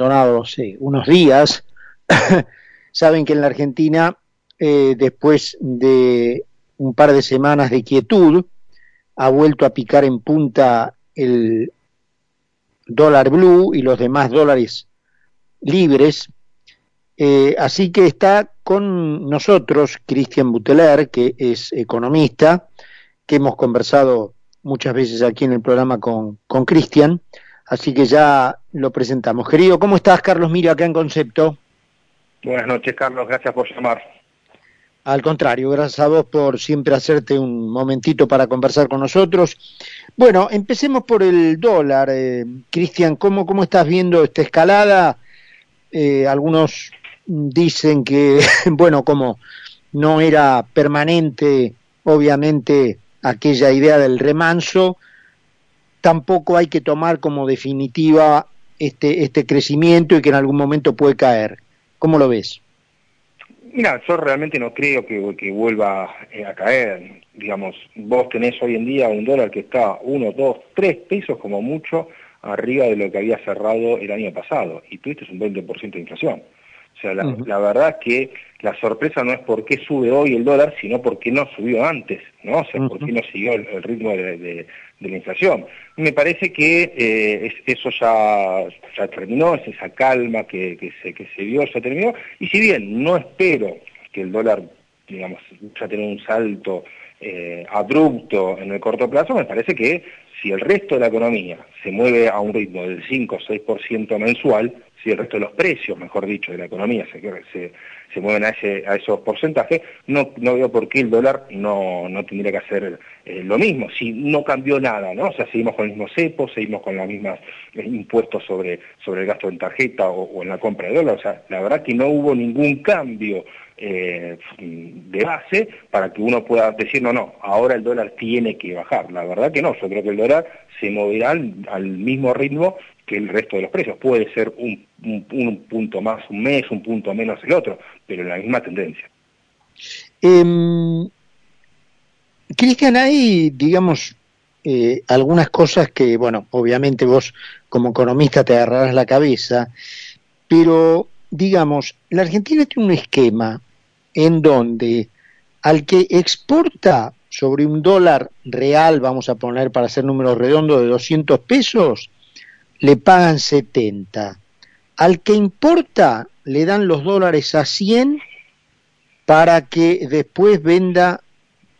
unos días, saben que en la Argentina, eh, después de un par de semanas de quietud, ha vuelto a picar en punta el dólar blue y los demás dólares libres. Eh, así que está con nosotros Cristian Buteler, que es economista, que hemos conversado muchas veces aquí en el programa con Cristian, así que ya lo presentamos. Querido, ¿cómo estás, Carlos Mira, acá en Concepto? Buenas noches, Carlos, gracias por llamar. Al contrario, gracias a vos por siempre hacerte un momentito para conversar con nosotros. Bueno, empecemos por el dólar. Eh, Cristian, ¿cómo, ¿cómo estás viendo esta escalada? Eh, algunos dicen que, bueno, como no era permanente, obviamente, aquella idea del remanso, tampoco hay que tomar como definitiva este, este crecimiento y que en algún momento puede caer. ¿Cómo lo ves? Mira, yo realmente no creo que, vuelva eh, a caer. Digamos, vos tenés hoy en día un dólar que está uno, dos, tres pesos como mucho arriba de lo que había cerrado el año pasado y tuviste un 20% de inflación. O sea, la, verdad es que la sorpresa no es por qué sube hoy el dólar, sino por qué no subió antes, ¿no? O sea, por qué no siguió el, ritmo de, la inflación. Me parece que eh, eso ya, ya terminó, es esa calma que, que, se, que se vio, ya terminó, y si bien no espero que el dólar, digamos, ya tenga un salto eh, abrupto en el corto plazo, me parece que si el resto de la economía se mueve a un ritmo del 5 o 6% mensual, si el resto de los precios, mejor dicho, de la economía se, se, mueven a, ese, a esos porcentajes, no, no veo por qué el dólar no, no tendría que hacer eh, lo mismo, si no cambió nada, ¿no? O sea, seguimos con el mismo cepo, seguimos con los mismos eh, impuestos sobre, sobre el gasto en tarjeta o, en la compra de dólar, o sea, la verdad que no hubo ningún cambio eh, de base para que uno pueda decir, no, no, ahora el dólar tiene que bajar. La verdad que no, yo creo que el dólar se moverá al mismo ritmo que el resto de los precios. Puede ser un, punto más un mes, un punto menos el otro, pero la misma tendencia. Eh, Cristian, hay, digamos, eh, algunas cosas que, bueno, obviamente vos como economista te agarrarás la cabeza, pero, digamos, la Argentina tiene un esquema en donde al que exporta sobre un dólar real, vamos a poner para hacer números redondos, de 200 pesos, le pagan 70. Al que importa le dan los dólares a 100 para que después venda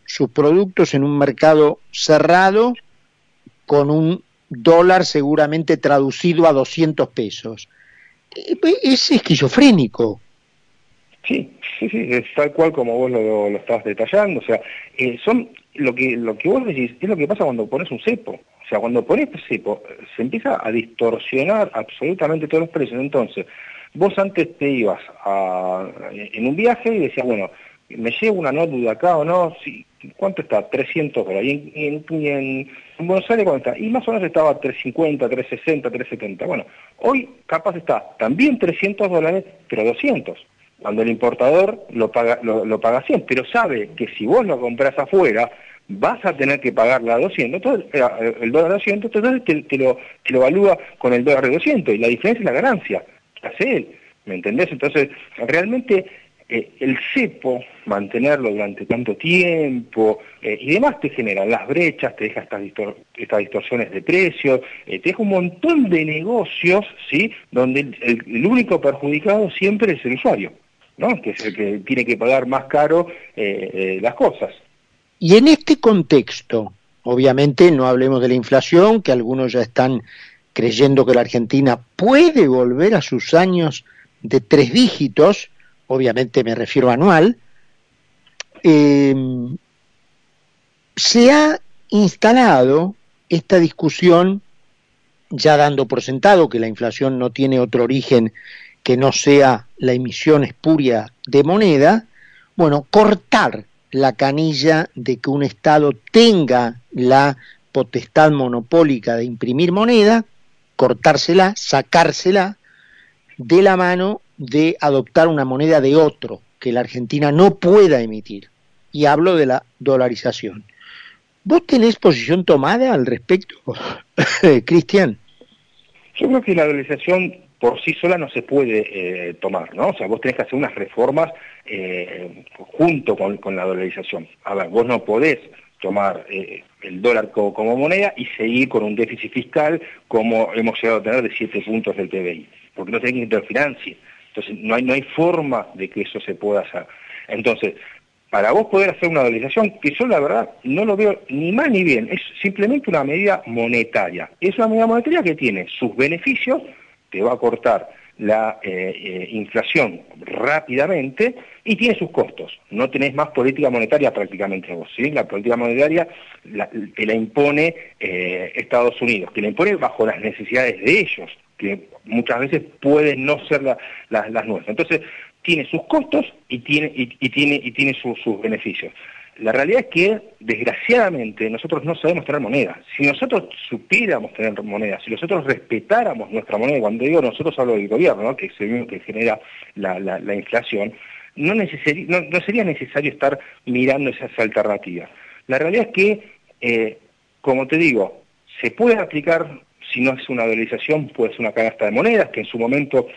sus productos en un mercado cerrado con un dólar seguramente traducido a 200 pesos. Eh, pues, es esquizofrénico. Sí, sí, sí, es tal cual como vos lo, lo estás detallando. O sea, eh, son lo que lo que vos decís es lo que pasa cuando pones un cepo. O sea, cuando pones cepo, se empieza a distorsionar absolutamente todos los precios. Entonces, vos antes te ibas a, en un viaje y decías, bueno, me llevo una de acá o no, sí, ¿cuánto está? 300 dólares. Y en, en, Buenos Aires, ¿cuánto está? Y más o menos estaba 350, 360, 370. Bueno, hoy capaz está también 300 dólares, pero 200 cuando el importador lo paga, lo, paga 100, pero sabe que si vos lo compras afuera, vas a tener que pagarla a 200, entonces, eh, el dólar 200, entonces te, lo, te evalúa con el dólar de 200 y la diferencia es la ganancia que hace él, ¿me entendés? Entonces, realmente eh, el cepo, mantenerlo durante tanto tiempo eh, y demás te genera las brechas, te deja estas, estas distorsiones de precios, te deja un montón de negocios, ¿sí? Donde el único perjudicado siempre es el usuario que es el que tiene que pagar más caro eh, eh, las cosas. Y en este contexto, obviamente no hablemos de la inflación, que algunos ya están creyendo que la Argentina puede volver a sus años de tres dígitos, obviamente me refiero anual, eh, se ha instalado esta discusión, ya dando por sentado que la inflación no tiene otro origen que no sea la emisión espuria de moneda, bueno, cortar la canilla de que un Estado tenga la potestad monopólica de imprimir moneda, cortársela, sacársela de la mano de adoptar una moneda de otro que la Argentina no pueda emitir. Y hablo de la dolarización. ¿Vos tenés posición tomada al respecto, Cristian? Yo creo que la dolarización por sí sola no se puede eh, tomar, ¿no? O sea, vos tenés que hacer unas reformas eh, junto con, la dolarización. A ver, vos no podés tomar eh, el dólar como, moneda y seguir con un déficit fiscal como hemos llegado a tener de 7 puntos del PBI, porque no tenés que interfinanciar. Entonces, no hay, no hay forma de que eso se pueda hacer. Entonces, para vos poder hacer una dolarización, que yo la verdad no lo veo ni mal ni bien, es simplemente una medida monetaria. Es una medida monetaria que tiene sus beneficios, te va a cortar la eh, eh, inflación rápidamente y tiene sus costos. No tenés más política monetaria prácticamente vos, ¿sí? La política monetaria la, te la impone eh, Estados Unidos, que la impone bajo las necesidades de ellos, que muchas veces pueden no ser las nuestras. Entonces, tiene sus costos y tiene, y, tiene, y tiene sus beneficios. La realidad es que, desgraciadamente, nosotros no sabemos tener moneda. Si nosotros supiéramos tener moneda, si nosotros respetáramos nuestra moneda, cuando digo nosotros hablo del gobierno, que, que genera la, inflación, no, no, sería necesario estar mirando esas alternativas. La realidad es que, eh, como te digo, se puede aplicar, si no es una dolarización, puede ser una canasta de monedas, que en su momento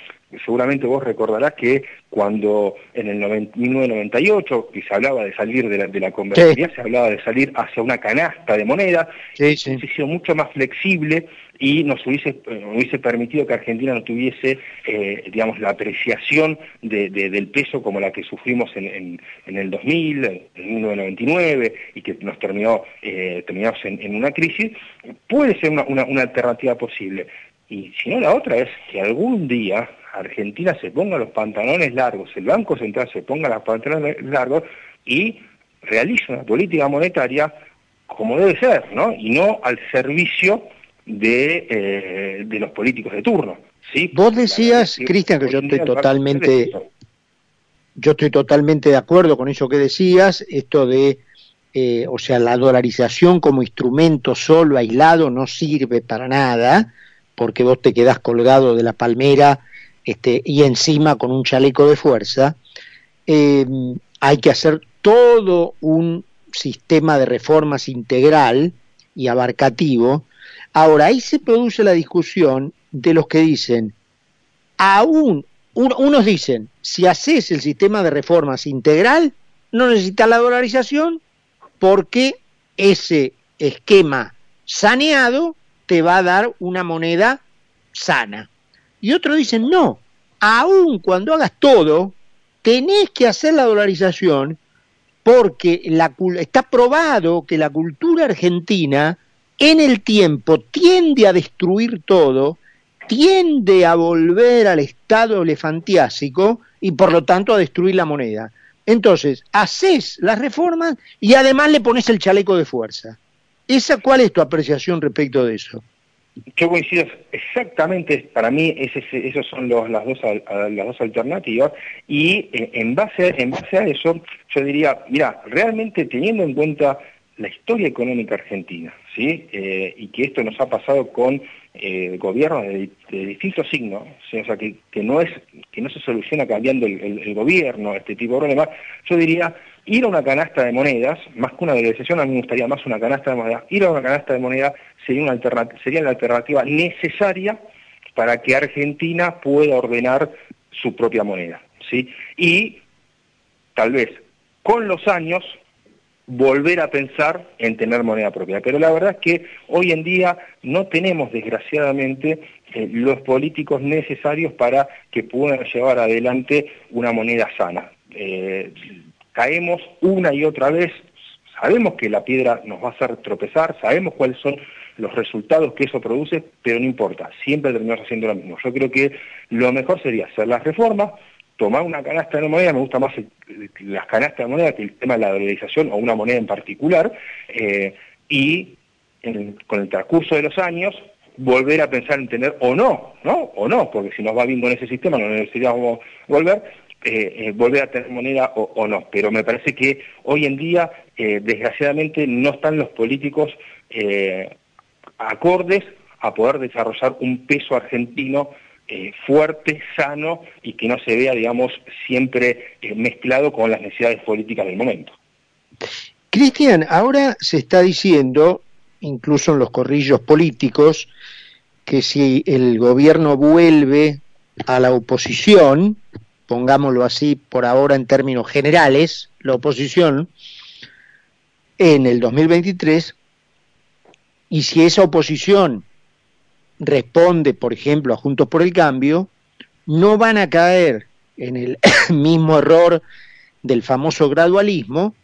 seguramente vos recordarás que cuando en el 1998 que se hablaba de salir de la, de se hablaba de salir hacia una canasta de moneda, sí, sí. sido mucho más flexible y nos hubiese, hubiese permitido que Argentina no tuviese, eh, digamos, la apreciación del peso como la que sufrimos en, el 2000, en 1999, y que nos terminó, eh, terminamos en, una crisis, puede ser una, una alternativa posible. Y si no, la otra es que algún día Argentina se ponga los pantalones largos, el Banco Central se ponga los pantalones largos y realice una política monetaria como debe ser, ¿no? Y no al servicio de, eh, de los políticos de turno. ¿sí? Vos decías, Cristian, que yo estoy totalmente, yo estoy totalmente de acuerdo con eso que decías, esto de, eh, o sea, la dolarización como instrumento solo, aislado, no sirve para nada, porque vos te quedás colgado de la palmera este, y encima con un chaleco de fuerza, eh, hay que hacer todo un sistema de reformas integral y abarcativo. Ahora, ahí se produce la discusión de los que dicen, aún, unos dicen, si haces el sistema de reformas integral, no necesitas la dolarización porque ese esquema saneado te va a dar una moneda sana. Y otros dicen, no, aun cuando hagas todo, tenés que hacer la dolarización porque la, está probado que la cultura argentina en el tiempo tiende a destruir todo, tiende a volver al estado elefantiásico y por lo tanto a destruir la moneda. Entonces, haces las reformas y además le pones el chaleco de fuerza. ¿Esa cuál es tu apreciación respecto de eso? Yo coincido exactamente, para mí ese, esos son las, dos, las dos alternativas y eh, en, base, en base a eso yo diría, mira, realmente teniendo en cuenta la historia económica argentina, ¿sí? Eh, y que esto nos ha pasado con eh, gobiernos de, distintos signos, o sea, que, que, no es, que no se soluciona cambiando el, gobierno, este tipo de problemas, yo diría, ir a una canasta de monedas, más que una dolarización, a mí me gustaría más una canasta de monedas, ir a una canasta de monedas sería, una sería la alternativa necesaria para que Argentina pueda ordenar su propia moneda. ¿sí? Y tal vez con los años volver a pensar en tener moneda propia. Pero la verdad es que hoy en día no tenemos, desgraciadamente, eh, los políticos necesarios para que puedan llevar adelante una moneda sana. Eh, caemos una y otra vez, sabemos que la piedra nos va a hacer tropezar, sabemos cuáles son los resultados que eso produce, pero no importa, siempre terminamos haciendo lo mismo. Yo creo que lo mejor sería hacer las reformas, tomar una canasta de moneda, me gusta más las canastas de moneda que el tema de la dolarización o una moneda en particular, eh, y con el transcurso de los años volver a pensar en tener o no, ¿no? O no, porque si nos va bien con ese sistema no necesitamos volver, eh, eh, volver a tener moneda o, no. Pero me parece que hoy en día, desgraciadamente, no están los políticos acordes a poder desarrollar un peso argentino eh, fuerte, sano y que no se vea, digamos, siempre eh, mezclado con las necesidades políticas del momento. Cristian, ahora se está diciendo, incluso en los corrillos políticos, que si el gobierno vuelve a la oposición, pongámoslo así por ahora en términos generales, la oposición en el 2023, y si esa oposición responde, por ejemplo, a Juntos por el Cambio, no van a caer en el mismo error del famoso gradualismo,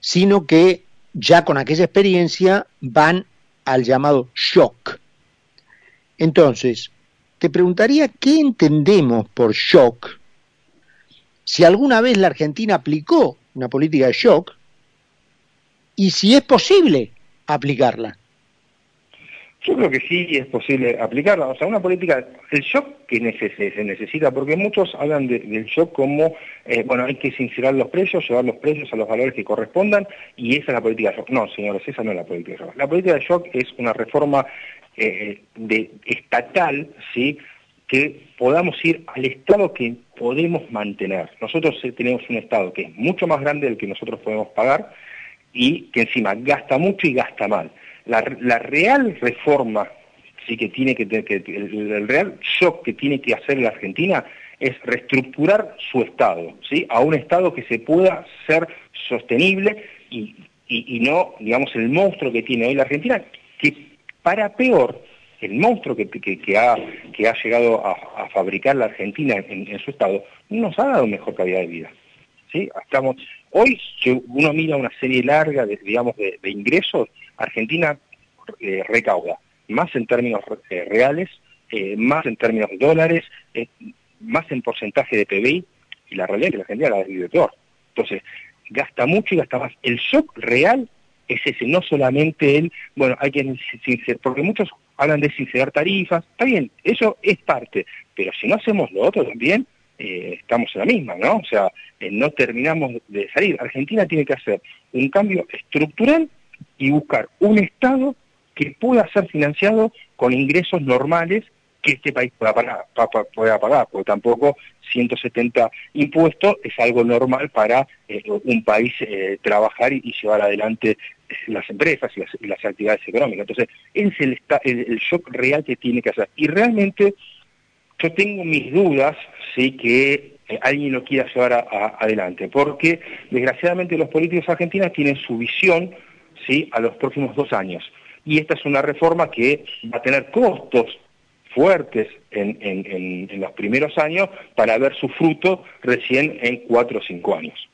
sino que ya con aquella experiencia van al llamado shock. Entonces, te preguntaría qué entendemos por shock, si alguna vez la Argentina aplicó una política de shock y si es posible aplicarla. Yo creo que sí es posible aplicarla. O sea, una política, el shock que se necesita, porque muchos hablan del shock como, eh, bueno, hay que sincerar los precios, llevar los precios a los valores que correspondan, y esa es la política de shock. No, señores, esa no es la política de shock. La política de shock es una reforma eh, de, estatal, ¿sí?, que podamos ir al Estado que podemos mantener. Nosotros tenemos un Estado que es mucho más grande del que nosotros podemos pagar y que encima gasta mucho y gasta mal. La, real reforma sí que tiene que, el, real shock que tiene que hacer la Argentina es reestructurar su Estado, ¿sí? a un Estado que se pueda ser sostenible y, no, digamos, el monstruo que tiene hoy la Argentina, que para peor, el monstruo que, ha, llegado a, fabricar la Argentina en, su Estado, no nos ha dado mejor calidad de vida. ¿sí? Estamos, hoy, si uno mira una serie larga de, digamos, de ingresos, Argentina eh, recauda más en términos eh, reales, eh, más en términos de dólares, más en porcentaje de PBI, y la realidad es que la Argentina la vive peor. Entonces, gasta mucho y gasta más. El shock real es ese, no solamente el, bueno, hay que sincerar, porque muchos hablan de sincerar tarifas, está bien, eso es parte, pero si no hacemos lo otro también, estamos en la misma, ¿no? O sea, no terminamos de salir. Argentina tiene que hacer un cambio estructural y buscar un Estado que pueda ser financiado con ingresos normales que este país pueda pagar, pueda pagar porque tampoco 170 impuestos es algo normal para eh, un país eh, trabajar y, llevar adelante eh, las empresas y las, actividades económicas. Entonces, ese es el, shock real que tiene que hacer. Y realmente yo tengo mis dudas, sí, que alguien lo quiera llevar adelante, porque desgraciadamente los políticos argentinos tienen su visión ¿sí? a los próximos dos años. Y esta es una reforma que va a tener costos fuertes en, los primeros años para ver su fruto recién en cuatro o cinco años.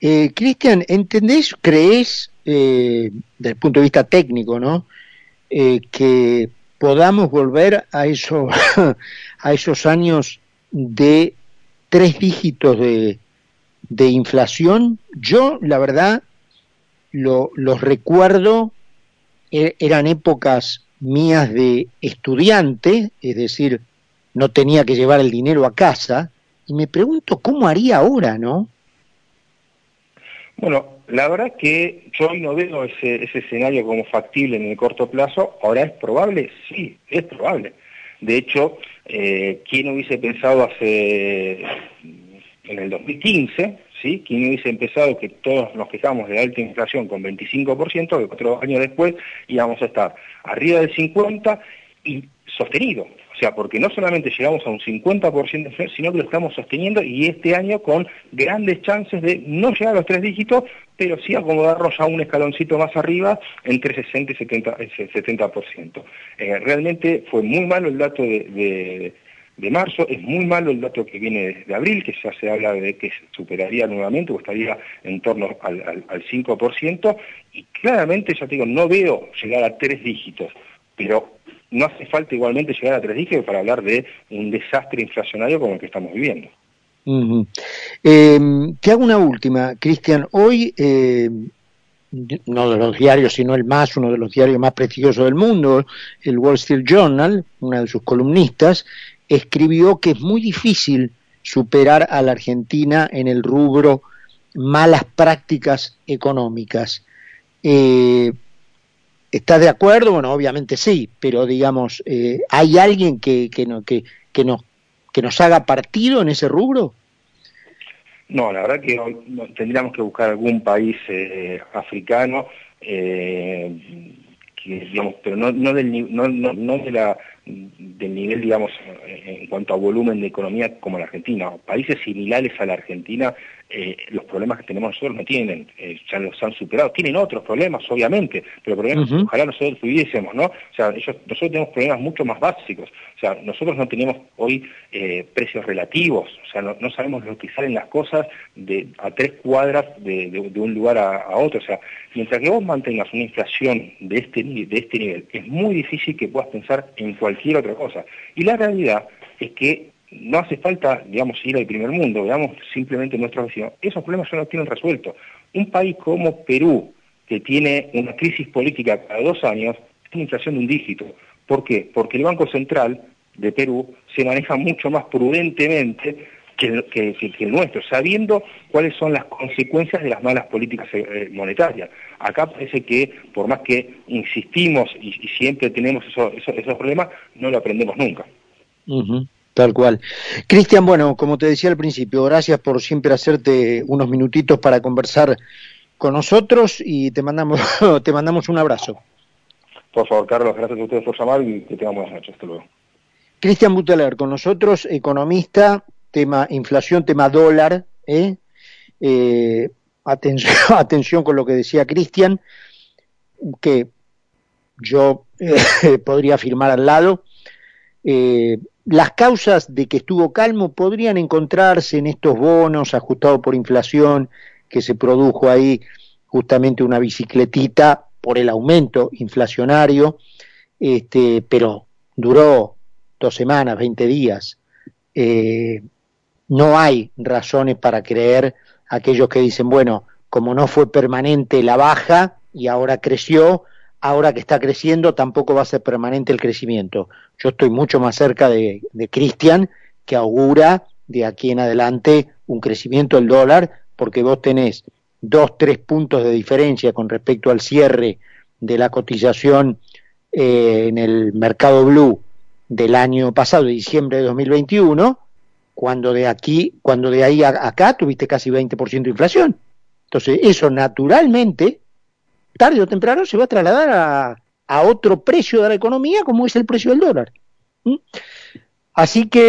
Eh, Cristian, ¿entendés, crees, eh, desde el punto de vista técnico, ¿no? Eh, que podamos volver a, eso, a esos años de tres dígitos de, de inflación? Yo, la verdad, lo, los recuerdo, e, eran épocas mías de estudiante, es decir, no tenía que llevar el dinero a casa, y me pregunto cómo haría ahora, ¿no? Bueno, la verdad que yo no veo ese, escenario como factible en el corto plazo. Ahora es probable, sí, es probable. De hecho, eh, ¿quién hubiese pensado hace en el 2015 ¿sí? ¿Quién hubiese empezado que todos nos quejamos de alta inflación con 25%, que cuatro años después íbamos a estar arriba del 50% y sostenido? O sea, porque no solamente llegamos a un 50% de inflación, sino que lo estamos sosteniendo y este año con grandes chances de no llegar a los tres dígitos, pero sí acomodarnos a un escaloncito más arriba entre 60 y 70%. Eh, realmente fue muy malo el dato de de marzo. Es muy malo el dato que viene de abril, que ya se habla de que superaría nuevamente o estaría en torno al, al, 5%. Y claramente, ya te digo, no veo llegar a tres dígitos, pero no hace falta igualmente llegar a tres dígitos para hablar de un desastre inflacionario como el que estamos viviendo. Em, te hago una última, Cristian. Hoy, eh, no de los diarios, sino el más, uno de los diarios más prestigiosos del mundo, el Wall Street Journal, una de sus columnistas, escribió que es muy difícil superar a la Argentina en el rubro malas prácticas económicas. Eh, ¿Estás de acuerdo? Bueno, obviamente sí, pero digamos, eh, ¿hay alguien que, que, no, que, que, nos, que nos haga partido en ese rubro? No, la verdad que tendríamos que buscar algún país eh, africano, digamos, pero no, no, del, no, no de la del nivel, digamos, en cuanto a volumen de economía como la Argentina. Países similares a la Argentina, eh, los problemas que tenemos nosotros no tienen, eh, ya los han superado. Tienen otros problemas, obviamente, pero problemas ojalá nosotros tuviésemos, ¿no? O sea, ellos, nosotros tenemos problemas mucho más básicos. O sea, nosotros no tenemos hoy eh, precios relativos, o sea, no, sabemos lo que salen las cosas de, a tres cuadras de, un lugar a, otro. O sea, mientras que vos mantengas una inflación de este, de este nivel, es muy difícil que puedas pensar en cualquier otra cosa. Y la realidad es que no hace falta, digamos, ir al primer mundo, veamos simplemente nuestra vecinos, esos problemas ya los tienen resueltos. Un país como Perú, que tiene una crisis política cada dos años, tiene inflación de un dígito. ¿Por qué? Porque el Banco Central de Perú se maneja mucho más prudentemente que el, nuestro, sabiendo cuáles son las consecuencias de las malas políticas eh, monetarias. Acá parece que, por más que insistimos y, siempre tenemos esos problemas, no lo aprendemos nunca. Tal cual. Cristian, bueno, como te decía al principio, gracias por siempre hacerte unos minutitos para conversar con nosotros y te mandamos, te mandamos un abrazo. Por favor, Carlos, gracias a ustedes por llamar y que tengan buenas noches. Hasta luego. Cristian Buteler con nosotros, economista, tema inflación, tema dólar. ¿eh? Eh, atención, atención con lo que decía Cristian, que yo eh, podría afirmar al lado. Las causas de que estuvo calmo podrían encontrarse en estos bonos ajustados por inflación, que se produjo ahí justamente una bicicletita por el aumento inflacionario, este, pero duró dos semanas, 20 días. No hay razones para creer aquellos que dicen, bueno, como no fue permanente la baja y ahora creció, ahora que está creciendo tampoco va a ser permanente el crecimiento. Yo estoy mucho más cerca de, Cristian, que augura de aquí en adelante un crecimiento del dólar, porque vos tenés dos, tres puntos de diferencia con respecto al cierre de la cotización eh, en el mercado blue del año pasado, diciembre de 2021, cuando de aquí, cuando de ahí a acá tuviste casi 20% de inflación. Entonces, eso naturalmente tarde o temprano se va a trasladar a, otro precio de la economía como es el precio del dólar. ¿Mm? Así que